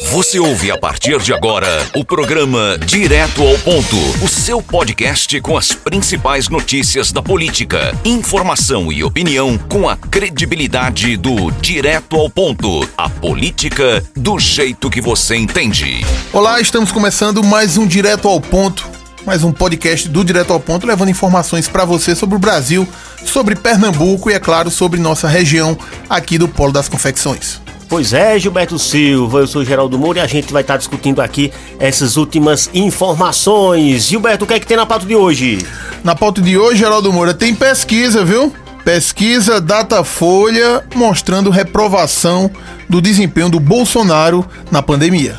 Você ouve a partir de agora o programa Direto ao Ponto, o seu podcast com as principais notícias da política, informação e opinião com a credibilidade do Direto ao Ponto, a política do jeito que você entende. Olá, estamos começando mais um Direto ao Ponto, mais um podcast do Direto ao Ponto, levando informações para você sobre o Brasil, sobre Pernambuco e, é claro, sobre nossa região aqui do Polo das Confecções. Pois é, Gilberto Silva, eu sou Geraldo Moura e a gente vai estar discutindo aqui essas últimas informações. Gilberto, o que é que tem na pauta de hoje? Na pauta de hoje, Geraldo Moura, tem pesquisa, viu? Pesquisa Datafolha mostrando reprovação do desempenho do Bolsonaro na pandemia.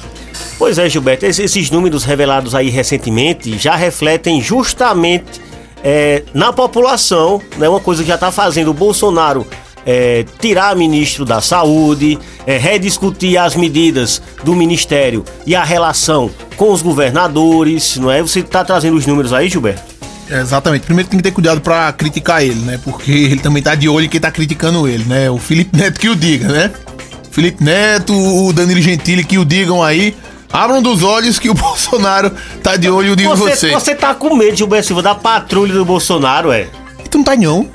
Pois é, Gilberto, esses números revelados aí recentemente já refletem justamente é, na população, né, uma coisa que já está fazendo o Bolsonaro é, tirar ministro da saúde, é, rediscutir as medidas do ministério e a relação com os governadores, não é? Você está trazendo os números aí, Gilberto? É, exatamente. Primeiro tem que ter cuidado para criticar ele, né? Porque ele também tá de olho em quem tá criticando ele, né? O Felipe Neto que o diga, né? Felipe Neto, o Danilo Gentili que o digam aí. Abram dos olhos que o Bolsonaro tá de olho em você. Você, você tá com medo, Gilberto Silva, da patrulha do Bolsonaro, é? Tu não tá não?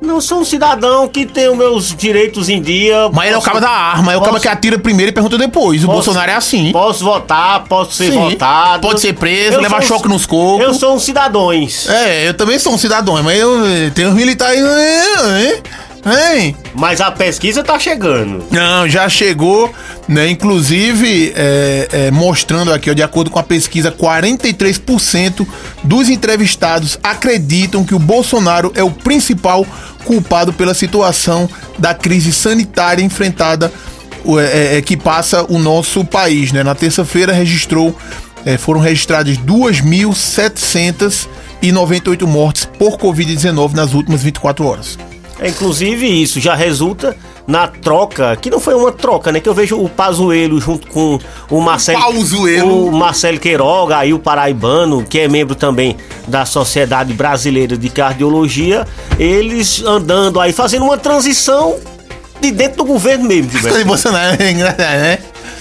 Não sou um cidadão que tem os meus direitos em dia. Mas ele é o cara da arma, é o cara que atira primeiro e pergunta depois. O posso, Bolsonaro é assim. Posso votar, posso ser Sim, votado. Pode ser preso, eu levar choque um, nos cocos. Eu sou um cidadãos. É, eu também sou um cidadão, mas eu tenho os militares. Hein? Hein? Mas a pesquisa tá chegando. Não, já chegou, né? Inclusive, é, é, mostrando aqui, ó, de acordo com a pesquisa, 43% dos entrevistados acreditam que o Bolsonaro é o principal culpado pela situação da crise sanitária enfrentada é, é, que passa o nosso país. Né? Na terça-feira registrou, é, foram registradas 2.798 mortes por Covid-19 nas últimas 24 horas. É, inclusive, isso já resulta na troca, que não foi uma troca, né? Que eu vejo o Pazuelo junto com o Marcelo. Pazuelo. O Marcelo Queiroga, aí o paraibano, que é membro também da Sociedade Brasileira de Cardiologia, eles andando aí, fazendo uma transição de dentro do governo mesmo. Isso de Bolsonaro é engraçado, né?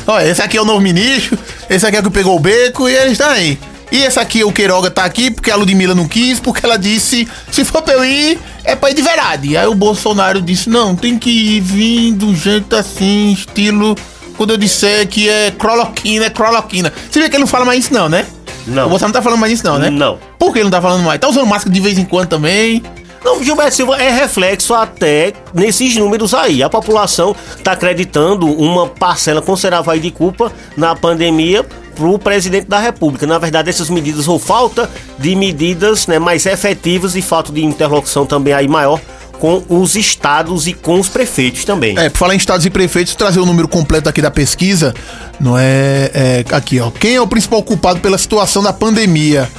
Olha, esse aqui é o novo ministro, esse aqui é o que pegou o beco e eles estão aí. E esse aqui, o Queiroga, tá aqui porque a Ludmilla não quis, porque ela disse: se for pra eu ir, é pra ir de verdade. Aí o Bolsonaro disse: não, tem que ir vir do jeito assim, estilo. Quando eu disser que é croloquina, é croloquina. Você vê que ele não fala mais isso, não, né? Não. O Bolsonaro não tá falando mais isso, não, né? Não. Por que ele não tá falando mais? Tá usando máscara de vez em quando também. Não, Gilberto Silva é reflexo até nesses números aí. A população está acreditando uma parcela considerável aí de culpa na pandemia para o presidente da República. Na verdade, essas medidas ou falta de medidas né, mais efetivas e falta de interlocução também aí maior com os estados e com os prefeitos também. É, por falar em estados e prefeitos, trazer o número completo aqui da pesquisa, não é, é aqui, ó. Quem é o principal culpado pela situação da pandemia?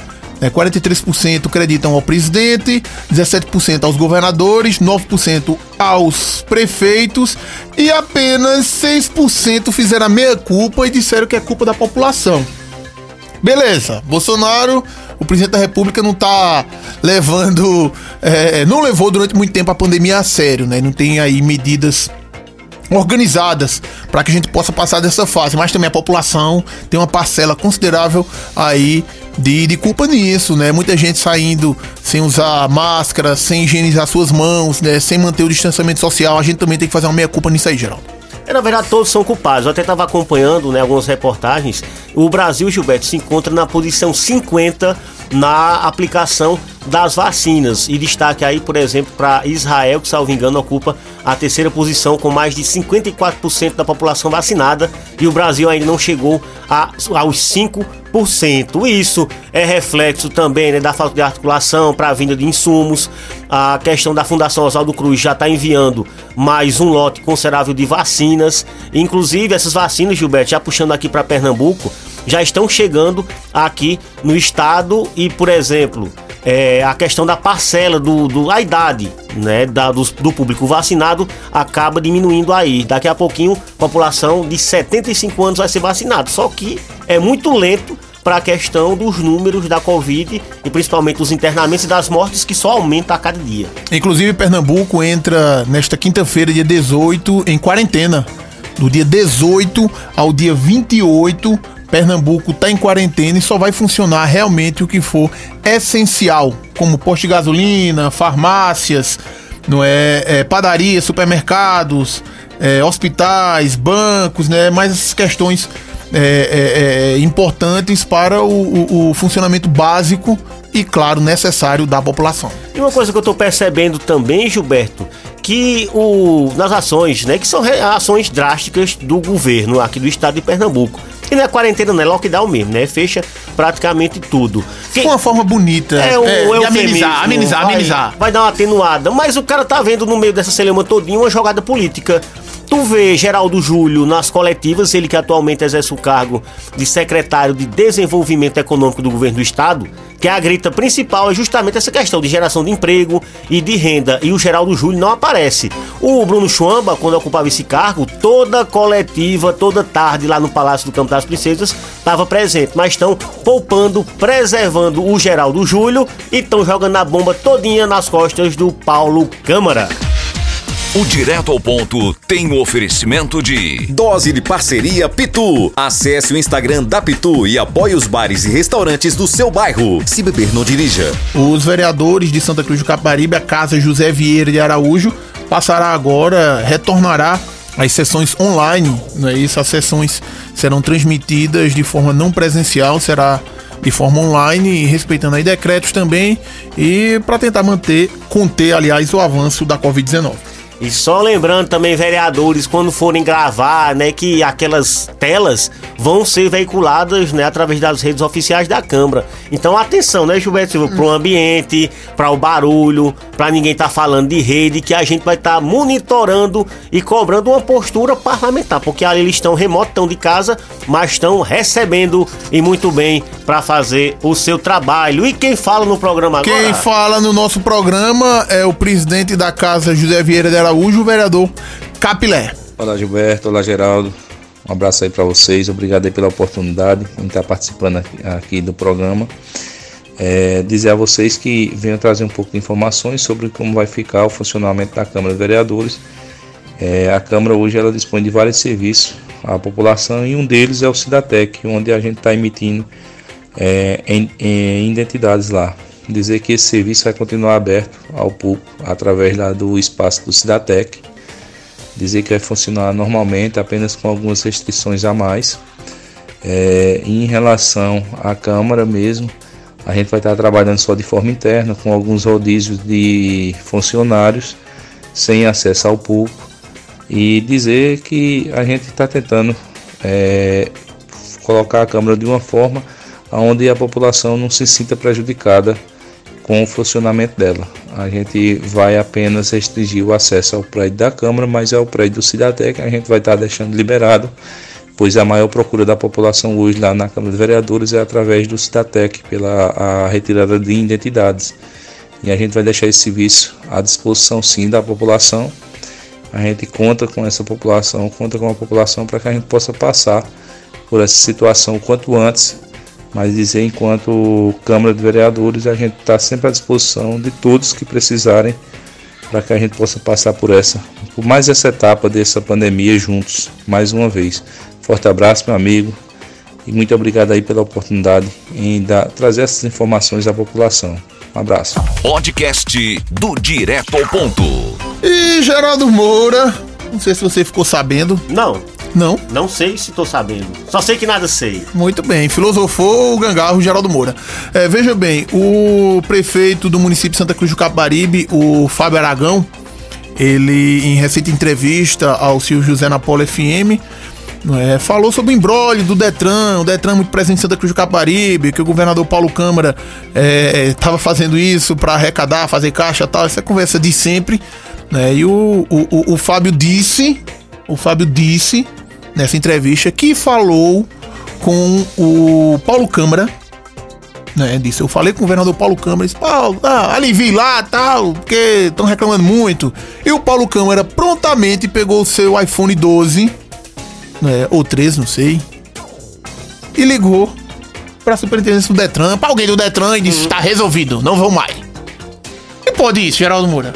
É, 43% acreditam ao presidente, 17% aos governadores, 9% aos prefeitos e apenas 6% fizeram a meia culpa e disseram que é culpa da população. Beleza, Bolsonaro, o presidente da República não tá levando, é, não levou durante muito tempo a pandemia a sério, né? Não tem aí medidas organizadas para que a gente possa passar dessa fase, mas também a população tem uma parcela considerável aí de, de culpa nisso, né? Muita gente saindo sem usar máscara, sem higienizar suas mãos, né? Sem manter o distanciamento social. A gente também tem que fazer uma meia culpa nisso aí, Geraldo. É, na verdade, todos são culpados. Eu até estava acompanhando né, algumas reportagens. O Brasil, Gilberto, se encontra na posição 50 na aplicação das vacinas. E destaque aí, por exemplo, para Israel, que, salvo engano, ocupa a terceira posição com mais de 54% da população vacinada. E o Brasil ainda não chegou a, aos 5%. Isso é reflexo também né, da falta de articulação para a vinda de insumos. A questão da Fundação Oswaldo Cruz já está enviando mais um lote considerável de vacinas. Inclusive, essas vacinas, Gilberto, já puxando aqui para Pernambuco, já estão chegando aqui no estado e, por exemplo, é, a questão da parcela do, do a idade né, da, do, do, público vacinado acaba diminuindo aí. Daqui a pouquinho, população de 75 anos vai ser vacinada. Só que é muito lento para a questão dos números da Covid e principalmente os internamentos e das mortes que só aumenta a cada dia. Inclusive, Pernambuco entra nesta quinta-feira, dia 18, em quarentena Do dia 18 ao dia 28, Pernambuco está em quarentena e só vai funcionar realmente o que for essencial, como posto de gasolina, farmácias, não é, é padarias, supermercados, é, hospitais, bancos, né? Mais essas questões é, é, é, importantes para o, o, o, funcionamento básico e, claro, necessário da população. E uma coisa que eu estou percebendo também, Gilberto, que o, nas ações, né, que são ações drásticas do governo aqui do estado de Pernambuco. E não é quarentena, não é lockdown mesmo, né? Fecha praticamente tudo. Que, uma forma bonita. É, o, é, é amenizar, amenizar, vai, amenizar. Vai dar uma atenuada. Mas o cara tá vendo no meio dessa celema todinha uma jogada política Tu vê Geraldo Júlio nas coletivas, ele que atualmente exerce o cargo de secretário de Desenvolvimento Econômico do Governo do Estado, que a grita principal é justamente essa questão de geração de emprego e de renda, e o Geraldo Júlio não aparece. O Bruno Chuamba, quando ocupava esse cargo, toda coletiva, toda tarde lá no Palácio do Campo das Princesas, estava presente, mas estão poupando, preservando o Geraldo Júlio e estão jogando a bomba todinha nas costas do Paulo Câmara. O Direto ao Ponto tem o oferecimento de Dose de Parceria Pitu. Acesse o Instagram da Pitu e apoie os bares e restaurantes do seu bairro. Se beber, não dirija. Os vereadores de Santa Cruz do Caparibe, a Casa José Vieira de Araújo, passará agora, retornará às sessões online, não é isso? As sessões serão transmitidas de forma não presencial, será de forma online, respeitando aí decretos também e para tentar manter, conter, aliás, o avanço da Covid-19. E só lembrando também, vereadores, quando forem gravar, né, que aquelas telas vão ser veiculadas, né, através das redes oficiais da Câmara. Então, atenção, né, Gilberto Silva, pro ambiente, para o barulho, para ninguém estar tá falando de rede, que a gente vai estar tá monitorando e cobrando uma postura parlamentar, porque ali eles estão remotos, estão de casa, mas estão recebendo e muito bem para fazer o seu trabalho. E quem fala no programa agora? Quem fala no nosso programa é o presidente da casa, José Vieira de Araújo, o vereador Capilé. Olá Gilberto, olá Geraldo. Um abraço aí para vocês, obrigado aí pela oportunidade de estar participando aqui, aqui do programa. É, dizer a vocês que venho trazer um pouco de informações sobre como vai ficar o funcionamento da Câmara de Vereadores. É, a Câmara hoje ela dispõe de vários serviços à população e um deles é o Cidatec, onde a gente está emitindo é, em, em identidades lá dizer que esse serviço vai continuar aberto ao público através lá do espaço do Cidatec. Dizer que vai funcionar normalmente, apenas com algumas restrições a mais. É, em relação à Câmara mesmo, a gente vai estar trabalhando só de forma interna, com alguns rodízios de funcionários, sem acesso ao público. E dizer que a gente está tentando é, colocar a Câmara de uma forma onde a população não se sinta prejudicada com o funcionamento dela. A gente vai apenas restringir o acesso ao prédio da Câmara, mas é o prédio do Cidadec a gente vai estar deixando liberado, pois a maior procura da população hoje lá na Câmara de Vereadores é através do Cidatec, pela a retirada de identidades. E a gente vai deixar esse serviço à disposição sim da população. A gente conta com essa população, conta com a população para que a gente possa passar por essa situação o quanto antes mas dizer enquanto Câmara de Vereadores a gente está sempre à disposição de todos que precisarem para que a gente possa passar por essa, por mais essa etapa dessa pandemia juntos, mais uma vez. Forte abraço, meu amigo, e muito obrigado aí pela oportunidade em dar, trazer essas informações à população. Um abraço. Podcast do Direto ao Ponto. E Geraldo Moura, não sei se você ficou sabendo. Não. Não. Não sei se tô sabendo. Só sei que nada sei. Muito bem. Filosofou o gangarro Geraldo Moura. É, veja bem, o prefeito do município de Santa Cruz do Capibaribe, o Fábio Aragão, ele, em recente entrevista ao Silvio José na Polo FM, é, falou sobre o embrólio do Detran, o Detran muito presente em Santa Cruz do Capibaribe, que o governador Paulo Câmara estava é, fazendo isso para arrecadar, fazer caixa tal, essa conversa de sempre. Né? E o, o, o, o Fábio disse, o Fábio disse nessa entrevista que falou com o Paulo Câmara, né? Disse, eu falei com o governador Paulo Câmara, disse, Paulo, ah, alivie lá, tal, porque estão reclamando muito. E o Paulo Câmara prontamente pegou o seu iPhone 12, né, ou 13, não sei, e ligou para a superintendência do Detran, para alguém do Detran e disse, está uhum. resolvido, não vão mais. E pode isso, Geraldo Moura?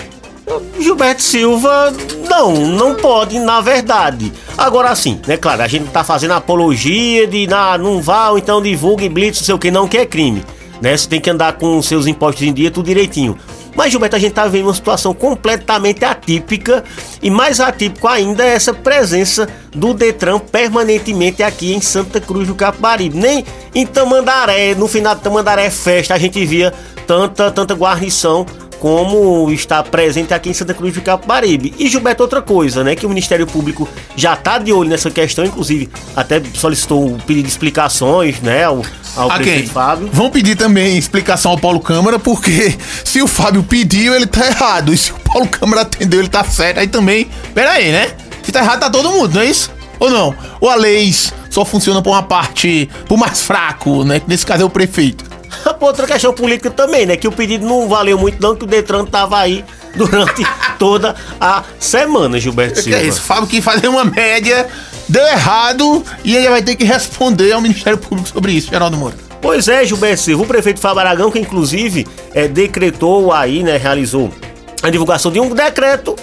Gilberto Silva Não, não pode, na verdade. Agora sim, né? Claro, a gente tá fazendo apologia de ah, não vá, ou então divulgue blitz, não sei o que, não, que é crime. Né? Você tem que andar com seus impostos em dia, tudo direitinho. Mas, Gilberto, a gente tá vendo uma situação completamente atípica e mais atípico ainda é essa presença do Detran permanentemente aqui em Santa Cruz do Capibaribe. Nem em Tamandaré, no final de Tamandaré Festa, a gente via tanta, tanta guarnição como está presente aqui em Santa Cruz do Capibaribe. E Gilberto, outra coisa, né, que o Ministério Público já está de olho nessa questão, inclusive até solicitou o pedido de explicações, né, ao, ao A prefeito quem? Fábio. Vão pedir também explicação ao Paulo Câmara, porque se o Fábio pediu, ele tá errado. E se o Paulo Câmara atendeu, ele tá certo. Aí também. Pera aí, né? Se tá errado, tá todo mundo, não é isso? Ou não? Ou a lei só funciona por uma parte, por mais fraco, né? Que nesse caso é o prefeito. Outra questão política também, né, que o pedido não valeu muito não, que o Detran tava aí durante toda a semana, Gilberto Que Silva. é isso? Fábio que fazer uma média, deu errado e ele vai ter que responder ao Ministério Público sobre isso, Geraldo Moura. Pois é, Gilberto Silva, o prefeito Fábio Aragão, que inclusive é, decretou aí, né, realizou a divulgação de um decreto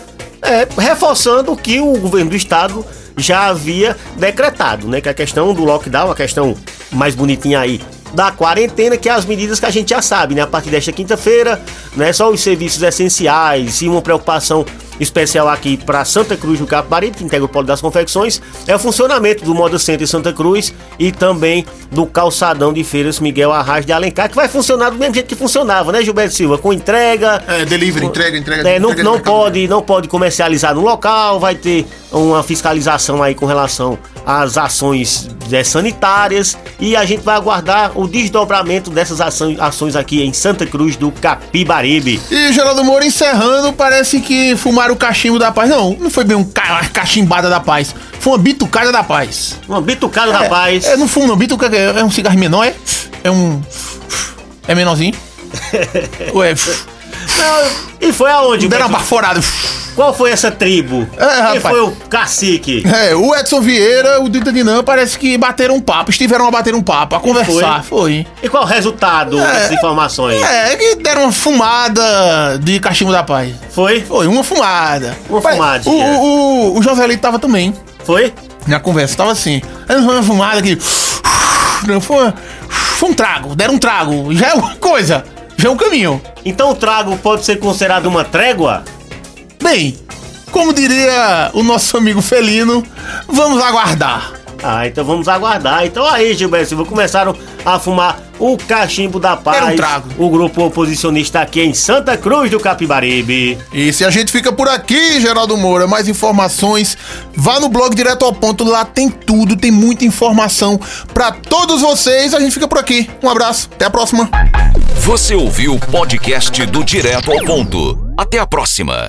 é, reforçando o que o governo do estado já havia decretado, né, que a questão do lockdown, a questão mais bonitinha aí da quarentena, que é as medidas que a gente já sabe, né, a partir desta quinta-feira, né, só os serviços essenciais e uma preocupação especial aqui para Santa Cruz do Capibaribe, que integra o Polo das Confecções, é o funcionamento do Moda Center em Santa Cruz e também do calçadão de feiras Miguel Arras de Alencar, que vai funcionar do mesmo jeito que funcionava, né, Gilberto Silva? Com entrega. É, delivery, entrega, entrega. É, não, entrega não pode, não pode comercializar no local, vai ter uma fiscalização aí com relação às ações é, sanitárias e a gente vai aguardar o desdobramento dessas ações, ações aqui em Santa Cruz do Capibaribe. E Geraldo Moura encerrando, parece que fumaram o cachimbo da paz. Não, não foi bem um ca uma cachimbada da paz. Foi uma bitucada da paz. Uma bitucada, rapaz. É, não fumo não, bitucada é é um cigarro menor, é? É um... É menorzinho? Ué, E foi aonde? deram uma baforada. Qual foi essa tribo? É, Quem rapaz. foi o cacique? É, o Edson Vieira, o Dita Dinam, parece que bateram um papo, estiveram a bater um papo, a conversar. Foi. E qual o resultado É. dessas informações? É, que deram uma fumada de cachimbo da paz. Foi? Foi, uma fumada. Uma fumadinha. O, o, o Joselito tava também. Foi? Na conversa, tava assim. Aí não foi uma fumada aqui. Não, foi, foi um trago, deram um trago. Já é uma coisa, já é um caminho. Então o trago pode ser considerado uma trégua? Bem, como diria o nosso amigo Felino, vamos aguardar. Ah, então vamos aguardar. Então aí, Gilberto Silva, começaram a fumar o cachimbo da paz. Era um trago. O grupo oposicionista aqui em Santa Cruz do Capibaribe. E se a gente fica por aqui, Geraldo Moura, mais informações, vá no blog direto ao ponto, lá tem tudo, tem muita informação pra todos vocês. A gente fica por aqui. Um abraço, até a próxima. Você ouviu o podcast do Direto ao Ponto. Até a próxima.